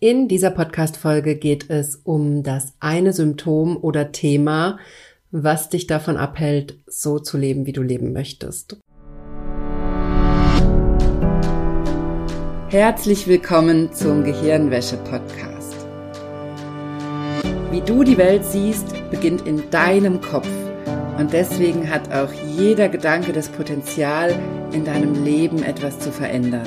In dieser Podcast-Folge geht es um das eine Symptom oder Thema, was dich davon abhält, so zu leben, wie du leben möchtest. Herzlich willkommen zum Gehirnwäsche-Podcast. Wie du die Welt siehst, beginnt in deinem Kopf. Und deswegen hat auch jeder Gedanke das Potenzial, in deinem Leben etwas zu verändern.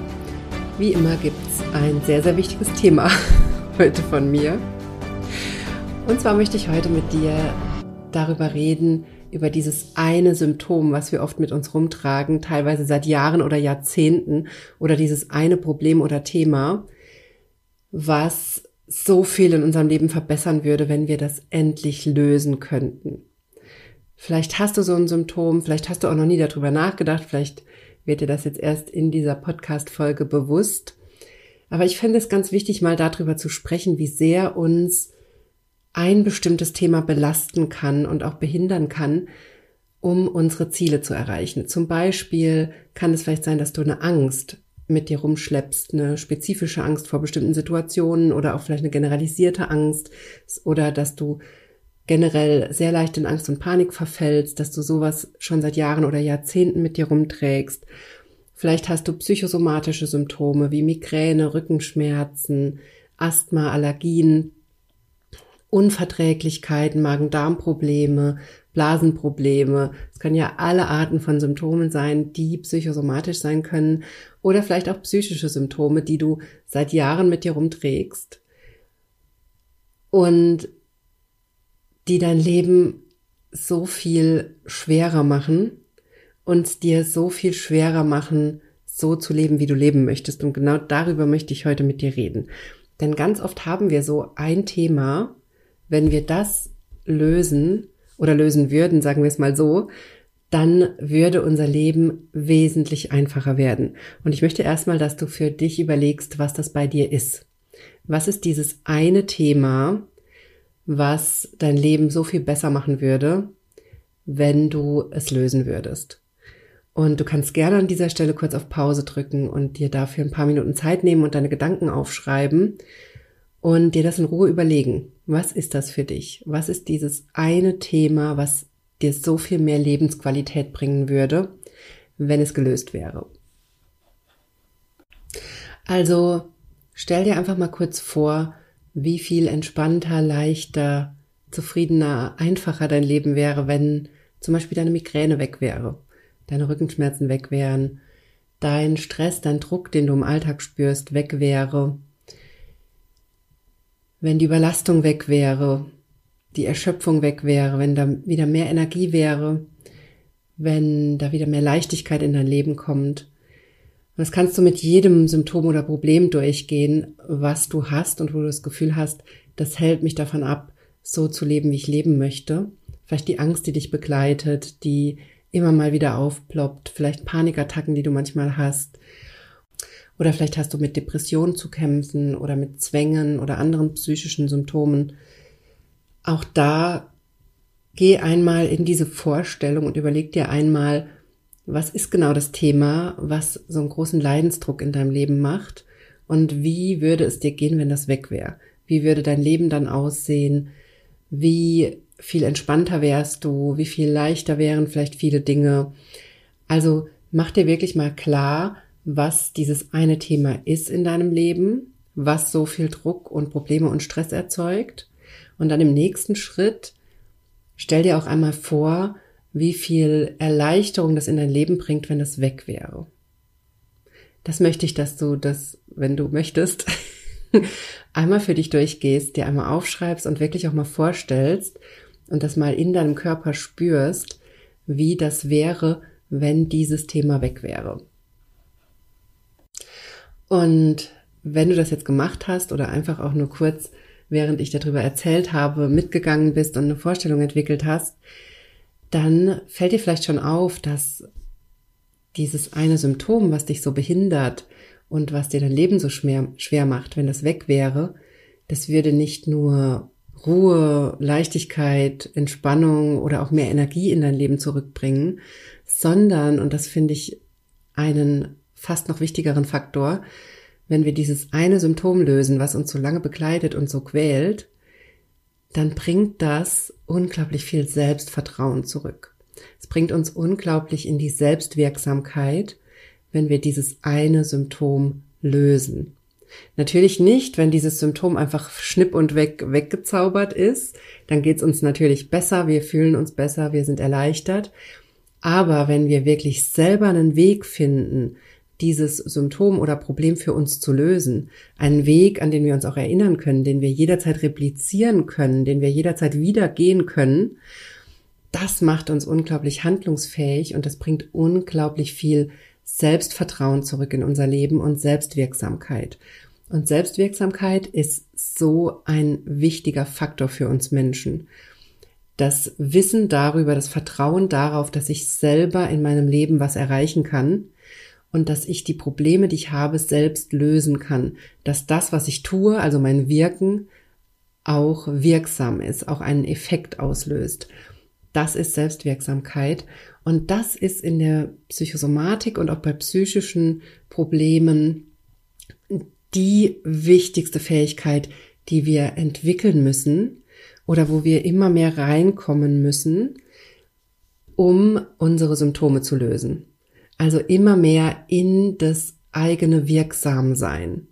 Wie immer gibt es ein sehr, sehr wichtiges Thema heute von mir. Und zwar möchte ich heute mit dir darüber reden, über dieses eine Symptom, was wir oft mit uns rumtragen, teilweise seit Jahren oder Jahrzehnten, oder dieses eine Problem oder Thema, was so viel in unserem Leben verbessern würde, wenn wir das endlich lösen könnten. Vielleicht hast du so ein Symptom, vielleicht hast du auch noch nie darüber nachgedacht, vielleicht wird dir das jetzt erst in dieser Podcast-Folge bewusst. Aber ich finde es ganz wichtig, mal darüber zu sprechen, wie sehr uns ein bestimmtes Thema belasten kann und auch behindern kann, um unsere Ziele zu erreichen. Zum Beispiel kann es vielleicht sein, dass du eine Angst mit dir rumschleppst, eine spezifische Angst vor bestimmten Situationen oder auch vielleicht eine generalisierte Angst oder dass du generell sehr leicht in Angst und Panik verfällst, dass du sowas schon seit Jahren oder Jahrzehnten mit dir rumträgst. Vielleicht hast du psychosomatische Symptome wie Migräne, Rückenschmerzen, Asthma, Allergien, Unverträglichkeiten, Magen-Darm-Probleme, Blasenprobleme. Es können ja alle Arten von Symptomen sein, die psychosomatisch sein können oder vielleicht auch psychische Symptome, die du seit Jahren mit dir rumträgst. Und die dein Leben so viel schwerer machen und dir so viel schwerer machen, so zu leben, wie du leben möchtest. Und genau darüber möchte ich heute mit dir reden. Denn ganz oft haben wir so ein Thema, wenn wir das lösen oder lösen würden, sagen wir es mal so, dann würde unser Leben wesentlich einfacher werden. Und ich möchte erstmal, dass du für dich überlegst, was das bei dir ist. Was ist dieses eine Thema, was dein Leben so viel besser machen würde, wenn du es lösen würdest. Und du kannst gerne an dieser Stelle kurz auf Pause drücken und dir dafür ein paar Minuten Zeit nehmen und deine Gedanken aufschreiben und dir das in Ruhe überlegen. Was ist das für dich? Was ist dieses eine Thema, was dir so viel mehr Lebensqualität bringen würde, wenn es gelöst wäre? Also stell dir einfach mal kurz vor, wie viel entspannter, leichter, zufriedener, einfacher dein Leben wäre, wenn zum Beispiel deine Migräne weg wäre, deine Rückenschmerzen weg wären, dein Stress, dein Druck, den du im Alltag spürst, weg wäre, wenn die Überlastung weg wäre, die Erschöpfung weg wäre, wenn da wieder mehr Energie wäre, wenn da wieder mehr Leichtigkeit in dein Leben kommt, das kannst du mit jedem Symptom oder Problem durchgehen, was du hast und wo du das Gefühl hast, das hält mich davon ab, so zu leben, wie ich leben möchte. Vielleicht die Angst, die dich begleitet, die immer mal wieder aufploppt, vielleicht Panikattacken, die du manchmal hast. Oder vielleicht hast du mit Depressionen zu kämpfen oder mit Zwängen oder anderen psychischen Symptomen. Auch da geh einmal in diese Vorstellung und überleg dir einmal, was ist genau das Thema, was so einen großen Leidensdruck in deinem Leben macht und wie würde es dir gehen, wenn das weg wäre? Wie würde dein Leben dann aussehen? Wie viel entspannter wärst du? Wie viel leichter wären vielleicht viele Dinge? Also mach dir wirklich mal klar, was dieses eine Thema ist in deinem Leben, was so viel Druck und Probleme und Stress erzeugt. Und dann im nächsten Schritt stell dir auch einmal vor, wie viel Erleichterung das in dein Leben bringt, wenn das weg wäre. Das möchte ich, dass du das, wenn du möchtest, einmal für dich durchgehst, dir einmal aufschreibst und wirklich auch mal vorstellst und das mal in deinem Körper spürst, wie das wäre, wenn dieses Thema weg wäre. Und wenn du das jetzt gemacht hast oder einfach auch nur kurz, während ich darüber erzählt habe, mitgegangen bist und eine Vorstellung entwickelt hast, dann fällt dir vielleicht schon auf, dass dieses eine Symptom, was dich so behindert und was dir dein Leben so schwer, schwer macht, wenn das weg wäre, das würde nicht nur Ruhe, Leichtigkeit, Entspannung oder auch mehr Energie in dein Leben zurückbringen, sondern, und das finde ich einen fast noch wichtigeren Faktor, wenn wir dieses eine Symptom lösen, was uns so lange begleitet und so quält, dann bringt das unglaublich viel Selbstvertrauen zurück. Es bringt uns unglaublich in die Selbstwirksamkeit, wenn wir dieses eine Symptom lösen. Natürlich nicht, wenn dieses Symptom einfach schnipp und weg weggezaubert ist, dann geht's uns natürlich besser, wir fühlen uns besser, wir sind erleichtert. Aber wenn wir wirklich selber einen Weg finden, dieses Symptom oder Problem für uns zu lösen, einen Weg, an den wir uns auch erinnern können, den wir jederzeit replizieren können, den wir jederzeit wieder gehen können, das macht uns unglaublich handlungsfähig und das bringt unglaublich viel Selbstvertrauen zurück in unser Leben und Selbstwirksamkeit. Und Selbstwirksamkeit ist so ein wichtiger Faktor für uns Menschen. Das Wissen darüber, das Vertrauen darauf, dass ich selber in meinem Leben was erreichen kann und dass ich die Probleme, die ich habe, selbst lösen kann. Dass das, was ich tue, also mein Wirken, auch wirksam ist, auch einen Effekt auslöst. Das ist Selbstwirksamkeit. Und das ist in der Psychosomatik und auch bei psychischen Problemen die wichtigste Fähigkeit, die wir entwickeln müssen oder wo wir immer mehr reinkommen müssen, um unsere Symptome zu lösen. Also immer mehr in das eigene Wirksamsein.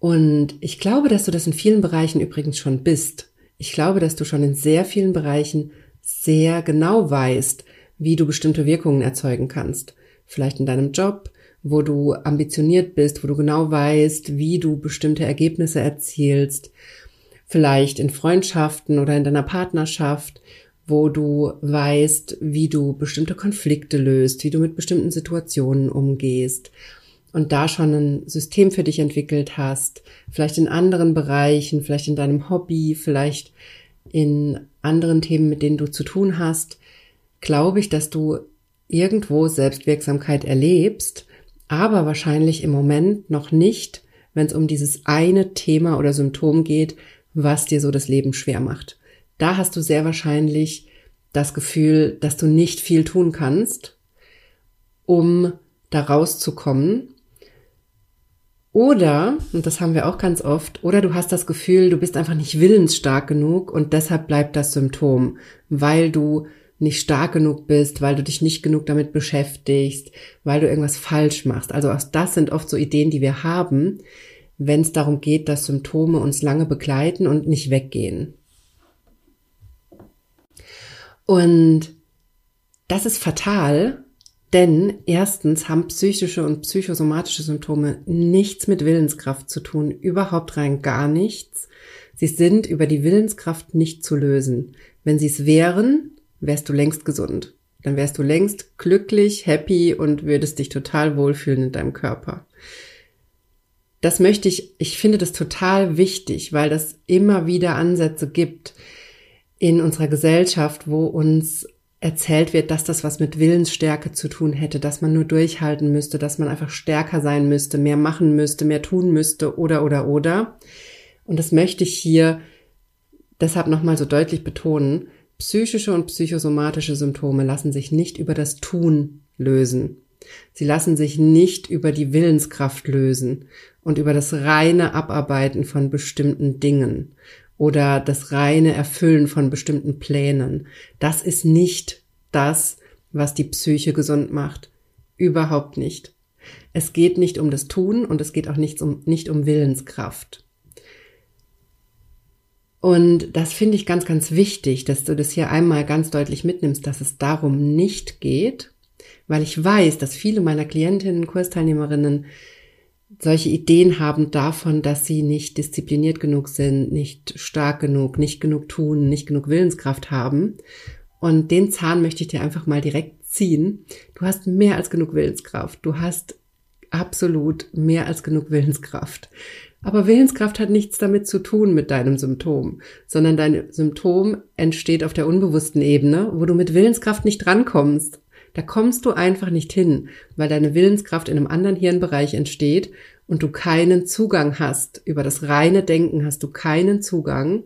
Und ich glaube, dass du das in vielen Bereichen übrigens schon bist. Ich glaube, dass du schon in sehr vielen Bereichen sehr genau weißt, wie du bestimmte Wirkungen erzeugen kannst. Vielleicht in deinem Job, wo du ambitioniert bist, wo du genau weißt, wie du bestimmte Ergebnisse erzielst. Vielleicht in Freundschaften oder in deiner Partnerschaft, wo du weißt, wie du bestimmte Konflikte löst, wie du mit bestimmten Situationen umgehst und da schon ein System für dich entwickelt hast, vielleicht in anderen Bereichen, vielleicht in deinem Hobby, vielleicht in anderen Themen, mit denen du zu tun hast, glaube ich, dass du irgendwo Selbstwirksamkeit erlebst, aber wahrscheinlich im Moment noch nicht, wenn es um dieses eine Thema oder Symptom geht, was dir so das Leben schwer macht. Da hast du sehr wahrscheinlich das Gefühl, dass du nicht viel tun kannst, um da rauszukommen oder, und das haben wir auch ganz oft, oder du hast das Gefühl, du bist einfach nicht willensstark genug und deshalb bleibt das Symptom, weil du nicht stark genug bist, weil du dich nicht genug damit beschäftigst, weil du irgendwas falsch machst. Also auch das sind oft so Ideen, die wir haben, wenn es darum geht, dass Symptome uns lange begleiten und nicht weggehen. Und das ist fatal, denn erstens haben psychische und psychosomatische Symptome nichts mit Willenskraft zu tun, überhaupt rein gar nichts. Sie sind über die Willenskraft nicht zu lösen. Wenn sie es wären, wärst du längst gesund. Dann wärst du längst glücklich, happy und würdest dich total wohlfühlen in deinem Körper. Das möchte ich, ich finde das total wichtig, weil das immer wieder Ansätze gibt in unserer Gesellschaft, wo uns erzählt wird, dass das was mit Willensstärke zu tun hätte, dass man nur durchhalten müsste, dass man einfach stärker sein müsste, mehr machen müsste, mehr tun müsste oder oder oder. Und das möchte ich hier deshalb nochmal so deutlich betonen. Psychische und psychosomatische Symptome lassen sich nicht über das Tun lösen. Sie lassen sich nicht über die Willenskraft lösen und über das reine Abarbeiten von bestimmten Dingen oder das reine Erfüllen von bestimmten Plänen. Das ist nicht das, was die Psyche gesund macht. Überhaupt nicht. Es geht nicht um das Tun und es geht auch nicht um, nicht um Willenskraft. Und das finde ich ganz, ganz wichtig, dass du das hier einmal ganz deutlich mitnimmst, dass es darum nicht geht, weil ich weiß, dass viele meiner Klientinnen, Kursteilnehmerinnen solche Ideen haben davon, dass sie nicht diszipliniert genug sind, nicht stark genug, nicht genug tun, nicht genug Willenskraft haben. Und den Zahn möchte ich dir einfach mal direkt ziehen. Du hast mehr als genug Willenskraft. Du hast absolut mehr als genug Willenskraft. Aber Willenskraft hat nichts damit zu tun mit deinem Symptom, sondern dein Symptom entsteht auf der unbewussten Ebene, wo du mit Willenskraft nicht drankommst. Da kommst du einfach nicht hin, weil deine Willenskraft in einem anderen Hirnbereich entsteht und du keinen Zugang hast. Über das reine Denken hast du keinen Zugang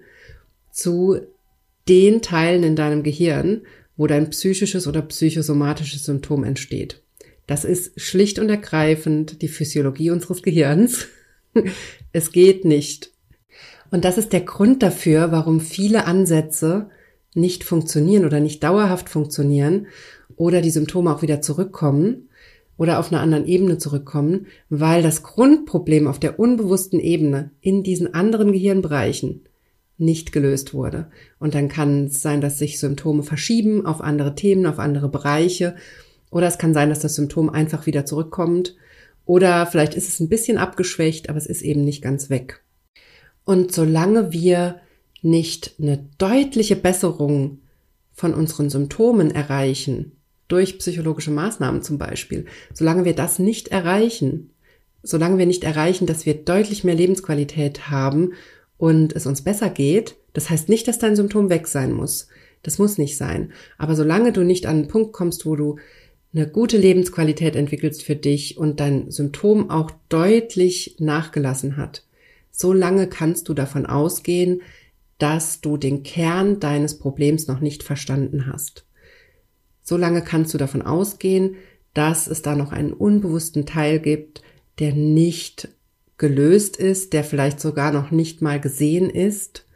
zu den Teilen in deinem Gehirn, wo dein psychisches oder psychosomatisches Symptom entsteht. Das ist schlicht und ergreifend die Physiologie unseres Gehirns. es geht nicht. Und das ist der Grund dafür, warum viele Ansätze nicht funktionieren oder nicht dauerhaft funktionieren oder die Symptome auch wieder zurückkommen oder auf einer anderen Ebene zurückkommen, weil das Grundproblem auf der unbewussten Ebene in diesen anderen Gehirnbereichen nicht gelöst wurde. Und dann kann es sein, dass sich Symptome verschieben auf andere Themen, auf andere Bereiche. Oder es kann sein, dass das Symptom einfach wieder zurückkommt. Oder vielleicht ist es ein bisschen abgeschwächt, aber es ist eben nicht ganz weg. Und solange wir nicht eine deutliche Besserung von unseren Symptomen erreichen, durch psychologische Maßnahmen zum Beispiel, solange wir das nicht erreichen, solange wir nicht erreichen, dass wir deutlich mehr Lebensqualität haben und es uns besser geht, das heißt nicht, dass dein Symptom weg sein muss. Das muss nicht sein. Aber solange du nicht an einen Punkt kommst, wo du eine gute Lebensqualität entwickelst für dich und dein Symptom auch deutlich nachgelassen hat, so lange kannst du davon ausgehen, dass du den Kern deines Problems noch nicht verstanden hast. So lange kannst du davon ausgehen, dass es da noch einen unbewussten Teil gibt, der nicht gelöst ist, der vielleicht sogar noch nicht mal gesehen ist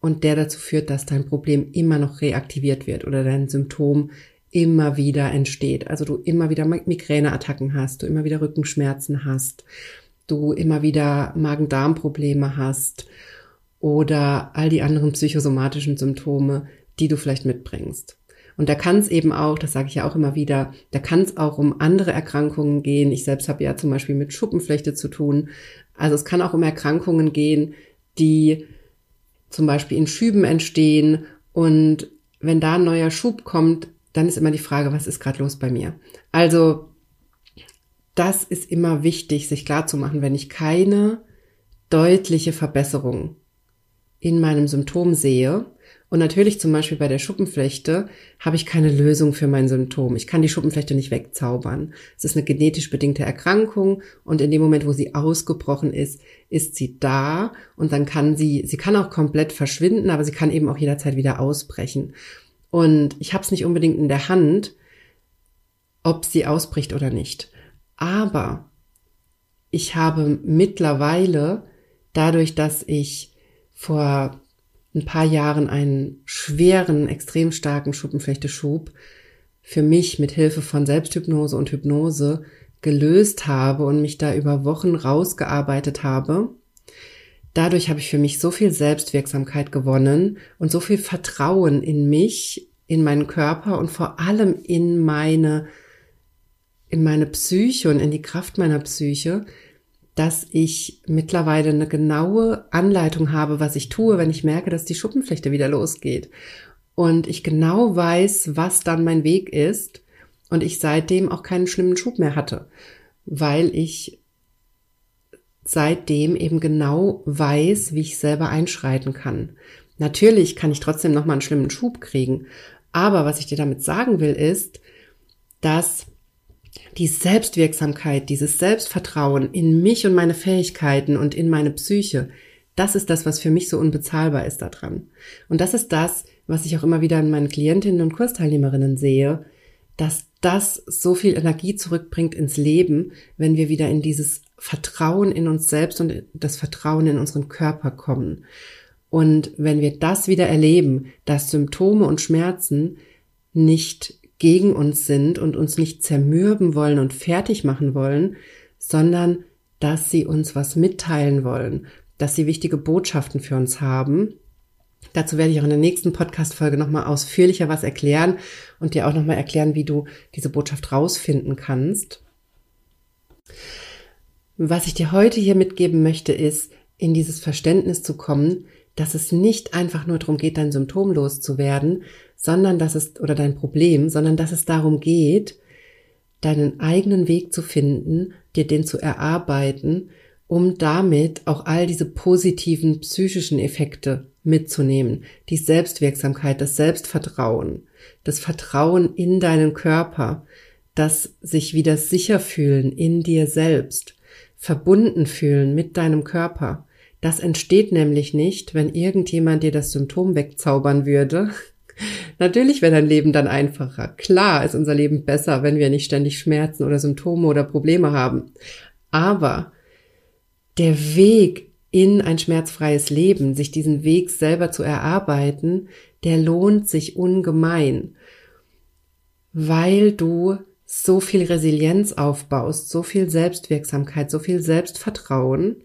und der dazu führt, dass dein Problem immer noch reaktiviert wird oder dein Symptom immer wieder entsteht. Also du immer wieder Migräneattacken hast, du immer wieder Rückenschmerzen hast, du immer wieder Magen-Darm-Probleme hast oder all die anderen psychosomatischen Symptome, die du vielleicht mitbringst. Und da kann es eben auch, das sage ich ja auch immer wieder, da kann es auch um andere Erkrankungen gehen. Ich selbst habe ja zum Beispiel mit Schuppenflechte zu tun. Also es kann auch um Erkrankungen gehen, die zum Beispiel in Schüben entstehen. Und wenn da ein neuer Schub kommt, dann ist immer die Frage, was ist gerade los bei mir? Also das ist immer wichtig, sich klarzumachen, wenn ich keine deutliche Verbesserung in meinem Symptom sehe, und natürlich zum Beispiel bei der Schuppenflechte habe ich keine Lösung für mein Symptom. Ich kann die Schuppenflechte nicht wegzaubern. Es ist eine genetisch bedingte Erkrankung und in dem Moment, wo sie ausgebrochen ist, ist sie da und dann kann sie, sie kann auch komplett verschwinden, aber sie kann eben auch jederzeit wieder ausbrechen. Und ich habe es nicht unbedingt in der Hand, ob sie ausbricht oder nicht. Aber ich habe mittlerweile, dadurch, dass ich vor ein paar Jahren einen schweren, extrem starken Schuppenflechteschub für mich mit Hilfe von Selbsthypnose und Hypnose gelöst habe und mich da über Wochen rausgearbeitet habe. Dadurch habe ich für mich so viel Selbstwirksamkeit gewonnen und so viel Vertrauen in mich, in meinen Körper und vor allem in meine, in meine Psyche und in die Kraft meiner Psyche, dass ich mittlerweile eine genaue Anleitung habe, was ich tue, wenn ich merke, dass die Schuppenflechte wieder losgeht. Und ich genau weiß, was dann mein Weg ist und ich seitdem auch keinen schlimmen Schub mehr hatte, weil ich seitdem eben genau weiß, wie ich selber einschreiten kann. Natürlich kann ich trotzdem noch mal einen schlimmen Schub kriegen, aber was ich dir damit sagen will ist, dass die Selbstwirksamkeit, dieses Selbstvertrauen in mich und meine Fähigkeiten und in meine Psyche, das ist das, was für mich so unbezahlbar ist daran. Und das ist das, was ich auch immer wieder in meinen Klientinnen und Kursteilnehmerinnen sehe, dass das so viel Energie zurückbringt ins Leben, wenn wir wieder in dieses Vertrauen in uns selbst und das Vertrauen in unseren Körper kommen. Und wenn wir das wieder erleben, dass Symptome und Schmerzen nicht gegen uns sind und uns nicht zermürben wollen und fertig machen wollen, sondern dass sie uns was mitteilen wollen, dass sie wichtige Botschaften für uns haben. Dazu werde ich auch in der nächsten Podcast-Folge nochmal ausführlicher was erklären und dir auch nochmal erklären, wie du diese Botschaft rausfinden kannst. Was ich dir heute hier mitgeben möchte, ist, in dieses Verständnis zu kommen, dass es nicht einfach nur darum geht, dein Symptom loszuwerden, sondern dass es, oder dein Problem, sondern dass es darum geht, deinen eigenen Weg zu finden, dir den zu erarbeiten, um damit auch all diese positiven psychischen Effekte mitzunehmen. Die Selbstwirksamkeit, das Selbstvertrauen, das Vertrauen in deinen Körper, das sich wieder sicher fühlen in dir selbst, verbunden fühlen mit deinem Körper. Das entsteht nämlich nicht, wenn irgendjemand dir das Symptom wegzaubern würde. Natürlich wäre dein Leben dann einfacher. Klar ist unser Leben besser, wenn wir nicht ständig Schmerzen oder Symptome oder Probleme haben. Aber der Weg in ein schmerzfreies Leben, sich diesen Weg selber zu erarbeiten, der lohnt sich ungemein, weil du so viel Resilienz aufbaust, so viel Selbstwirksamkeit, so viel Selbstvertrauen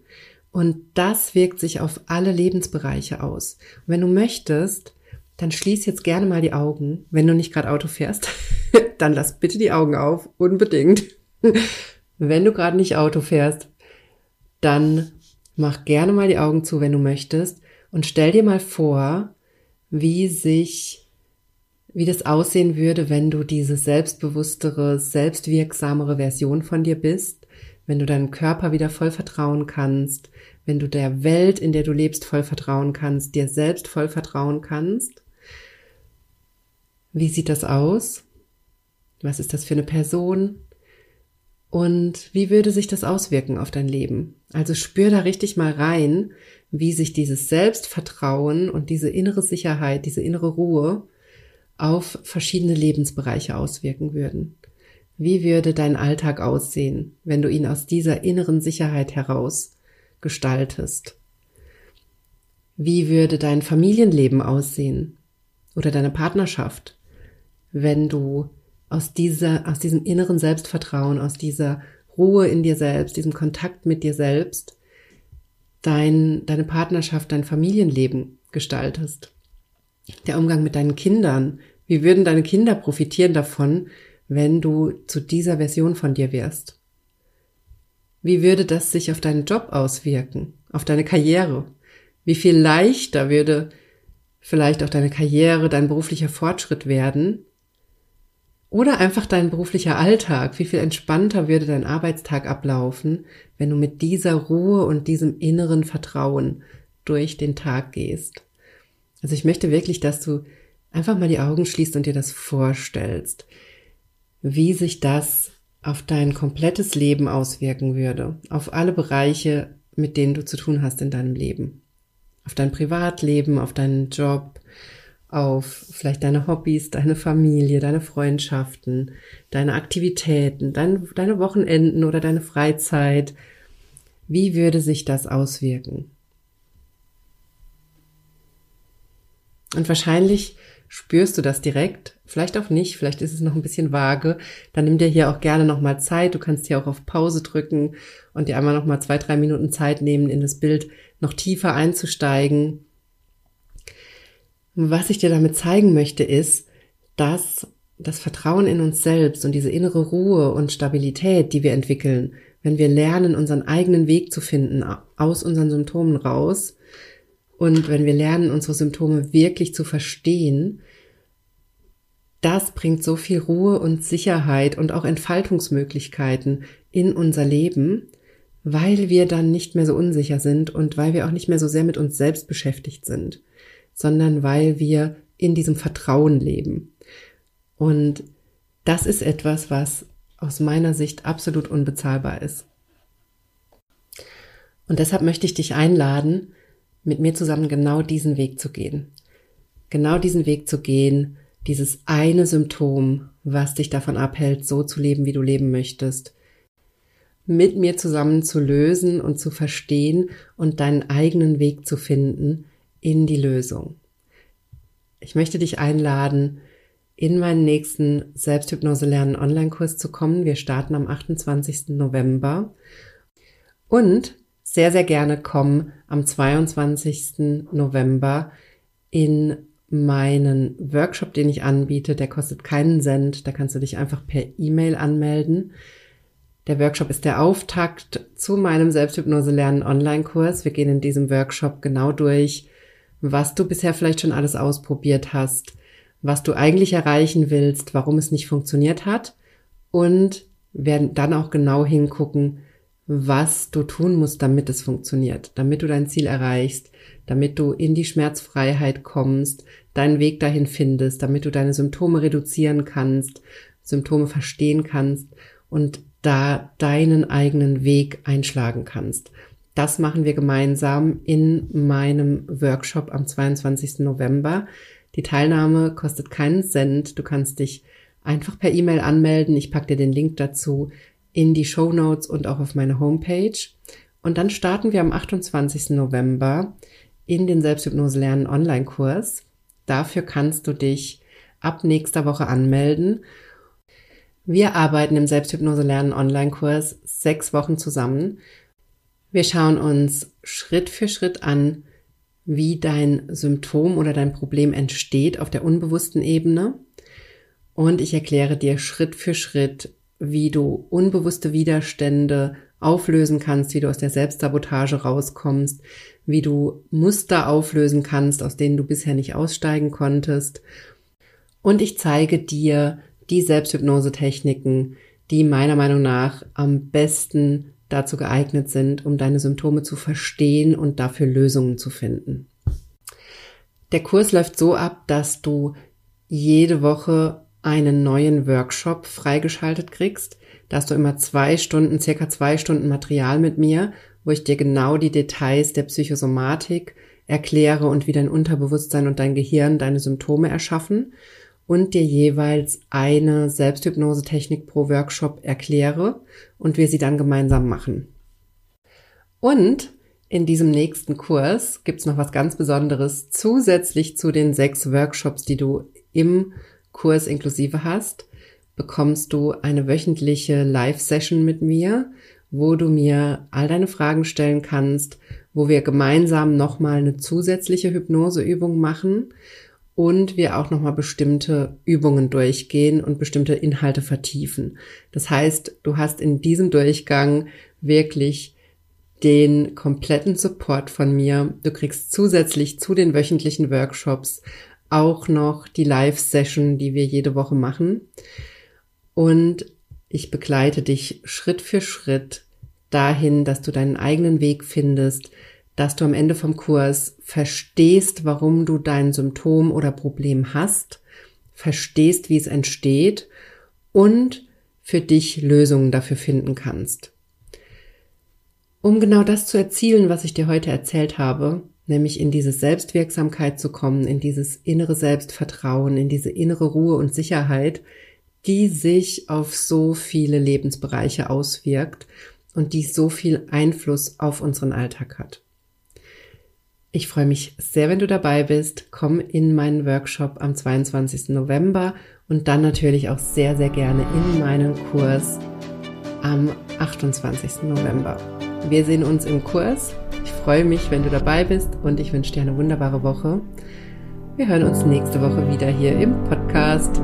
und das wirkt sich auf alle Lebensbereiche aus. Und wenn du möchtest, dann schließ jetzt gerne mal die Augen, wenn du nicht gerade Auto fährst, dann lass bitte die Augen auf, unbedingt. wenn du gerade nicht Auto fährst, dann mach gerne mal die Augen zu, wenn du möchtest und stell dir mal vor, wie sich, wie das aussehen würde, wenn du diese selbstbewusstere, selbstwirksamere Version von dir bist, wenn du deinem Körper wieder voll vertrauen kannst, wenn du der Welt, in der du lebst, voll vertrauen kannst, dir selbst voll vertrauen kannst. Wie sieht das aus? Was ist das für eine Person? Und wie würde sich das auswirken auf dein Leben? Also spür da richtig mal rein, wie sich dieses Selbstvertrauen und diese innere Sicherheit, diese innere Ruhe auf verschiedene Lebensbereiche auswirken würden. Wie würde dein Alltag aussehen, wenn du ihn aus dieser inneren Sicherheit heraus gestaltest? Wie würde dein Familienleben aussehen oder deine Partnerschaft, wenn du aus dieser, aus diesem inneren Selbstvertrauen, aus dieser Ruhe in dir selbst, diesem Kontakt mit dir selbst, dein, deine Partnerschaft, dein Familienleben gestaltest. Der Umgang mit deinen Kindern. Wie würden deine Kinder profitieren davon, wenn du zu dieser Version von dir wärst? Wie würde das sich auf deinen Job auswirken, auf deine Karriere? Wie viel leichter würde vielleicht auch deine Karriere, dein beruflicher Fortschritt werden, oder einfach dein beruflicher Alltag. Wie viel entspannter würde dein Arbeitstag ablaufen, wenn du mit dieser Ruhe und diesem inneren Vertrauen durch den Tag gehst. Also ich möchte wirklich, dass du einfach mal die Augen schließt und dir das vorstellst, wie sich das auf dein komplettes Leben auswirken würde, auf alle Bereiche, mit denen du zu tun hast in deinem Leben, auf dein Privatleben, auf deinen Job, auf vielleicht deine Hobbys, deine Familie, deine Freundschaften, deine Aktivitäten, dein, deine Wochenenden oder deine Freizeit. Wie würde sich das auswirken? Und wahrscheinlich spürst du das direkt, vielleicht auch nicht, vielleicht ist es noch ein bisschen vage. Dann nimm dir hier auch gerne nochmal Zeit. Du kannst hier auch auf Pause drücken und dir einmal nochmal zwei, drei Minuten Zeit nehmen, in das Bild noch tiefer einzusteigen was ich dir damit zeigen möchte, ist, dass das Vertrauen in uns selbst und diese innere Ruhe und Stabilität, die wir entwickeln, wenn wir lernen, unseren eigenen Weg zu finden aus unseren Symptomen raus und wenn wir lernen, unsere Symptome wirklich zu verstehen, das bringt so viel Ruhe und Sicherheit und auch Entfaltungsmöglichkeiten in unser Leben, weil wir dann nicht mehr so unsicher sind und weil wir auch nicht mehr so sehr mit uns selbst beschäftigt sind sondern weil wir in diesem Vertrauen leben. Und das ist etwas, was aus meiner Sicht absolut unbezahlbar ist. Und deshalb möchte ich dich einladen, mit mir zusammen genau diesen Weg zu gehen. Genau diesen Weg zu gehen, dieses eine Symptom, was dich davon abhält, so zu leben, wie du leben möchtest, mit mir zusammen zu lösen und zu verstehen und deinen eigenen Weg zu finden, in die Lösung. Ich möchte dich einladen, in meinen nächsten Selbsthypnose lernen Online-Kurs zu kommen. Wir starten am 28. November. Und sehr, sehr gerne kommen am 22. November in meinen Workshop, den ich anbiete. Der kostet keinen Cent. Da kannst du dich einfach per E-Mail anmelden. Der Workshop ist der Auftakt zu meinem Selbsthypnose lernen Online-Kurs. Wir gehen in diesem Workshop genau durch, was du bisher vielleicht schon alles ausprobiert hast, was du eigentlich erreichen willst, warum es nicht funktioniert hat und werden dann auch genau hingucken, was du tun musst, damit es funktioniert, damit du dein Ziel erreichst, damit du in die Schmerzfreiheit kommst, deinen Weg dahin findest, damit du deine Symptome reduzieren kannst, Symptome verstehen kannst und da deinen eigenen Weg einschlagen kannst. Das machen wir gemeinsam in meinem Workshop am 22. November. Die Teilnahme kostet keinen Cent. Du kannst dich einfach per E-Mail anmelden. Ich packe dir den Link dazu in die Show Notes und auch auf meine Homepage. Und dann starten wir am 28. November in den Selbsthypnose lernen Online-Kurs. Dafür kannst du dich ab nächster Woche anmelden. Wir arbeiten im Selbsthypnose lernen Online-Kurs sechs Wochen zusammen. Wir schauen uns Schritt für Schritt an, wie dein Symptom oder dein Problem entsteht auf der unbewussten Ebene. Und ich erkläre dir Schritt für Schritt, wie du unbewusste Widerstände auflösen kannst, wie du aus der Selbstsabotage rauskommst, wie du Muster auflösen kannst, aus denen du bisher nicht aussteigen konntest. Und ich zeige dir die Selbsthypnose-Techniken, die meiner Meinung nach am besten dazu geeignet sind, um deine Symptome zu verstehen und dafür Lösungen zu finden. Der Kurs läuft so ab, dass du jede Woche einen neuen Workshop freigeschaltet kriegst. Da hast du immer zwei Stunden, circa zwei Stunden Material mit mir, wo ich dir genau die Details der Psychosomatik erkläre und wie dein Unterbewusstsein und dein Gehirn deine Symptome erschaffen und dir jeweils eine Selbsthypnose-Technik pro Workshop erkläre und wir sie dann gemeinsam machen. Und in diesem nächsten Kurs gibt's noch was ganz Besonderes zusätzlich zu den sechs Workshops, die du im Kurs inklusive hast, bekommst du eine wöchentliche Live-Session mit mir, wo du mir all deine Fragen stellen kannst, wo wir gemeinsam nochmal eine zusätzliche Hypnoseübung machen und wir auch nochmal bestimmte Übungen durchgehen und bestimmte Inhalte vertiefen. Das heißt, du hast in diesem Durchgang wirklich den kompletten Support von mir. Du kriegst zusätzlich zu den wöchentlichen Workshops auch noch die Live-Session, die wir jede Woche machen. Und ich begleite dich Schritt für Schritt dahin, dass du deinen eigenen Weg findest, dass du am Ende vom Kurs verstehst, warum du dein Symptom oder Problem hast, verstehst, wie es entsteht und für dich Lösungen dafür finden kannst. Um genau das zu erzielen, was ich dir heute erzählt habe, nämlich in diese Selbstwirksamkeit zu kommen, in dieses innere Selbstvertrauen, in diese innere Ruhe und Sicherheit, die sich auf so viele Lebensbereiche auswirkt und die so viel Einfluss auf unseren Alltag hat. Ich freue mich sehr, wenn du dabei bist. Komm in meinen Workshop am 22. November und dann natürlich auch sehr, sehr gerne in meinen Kurs am 28. November. Wir sehen uns im Kurs freue mich, wenn du dabei bist und ich wünsche dir eine wunderbare Woche. Wir hören uns nächste Woche wieder hier im Podcast.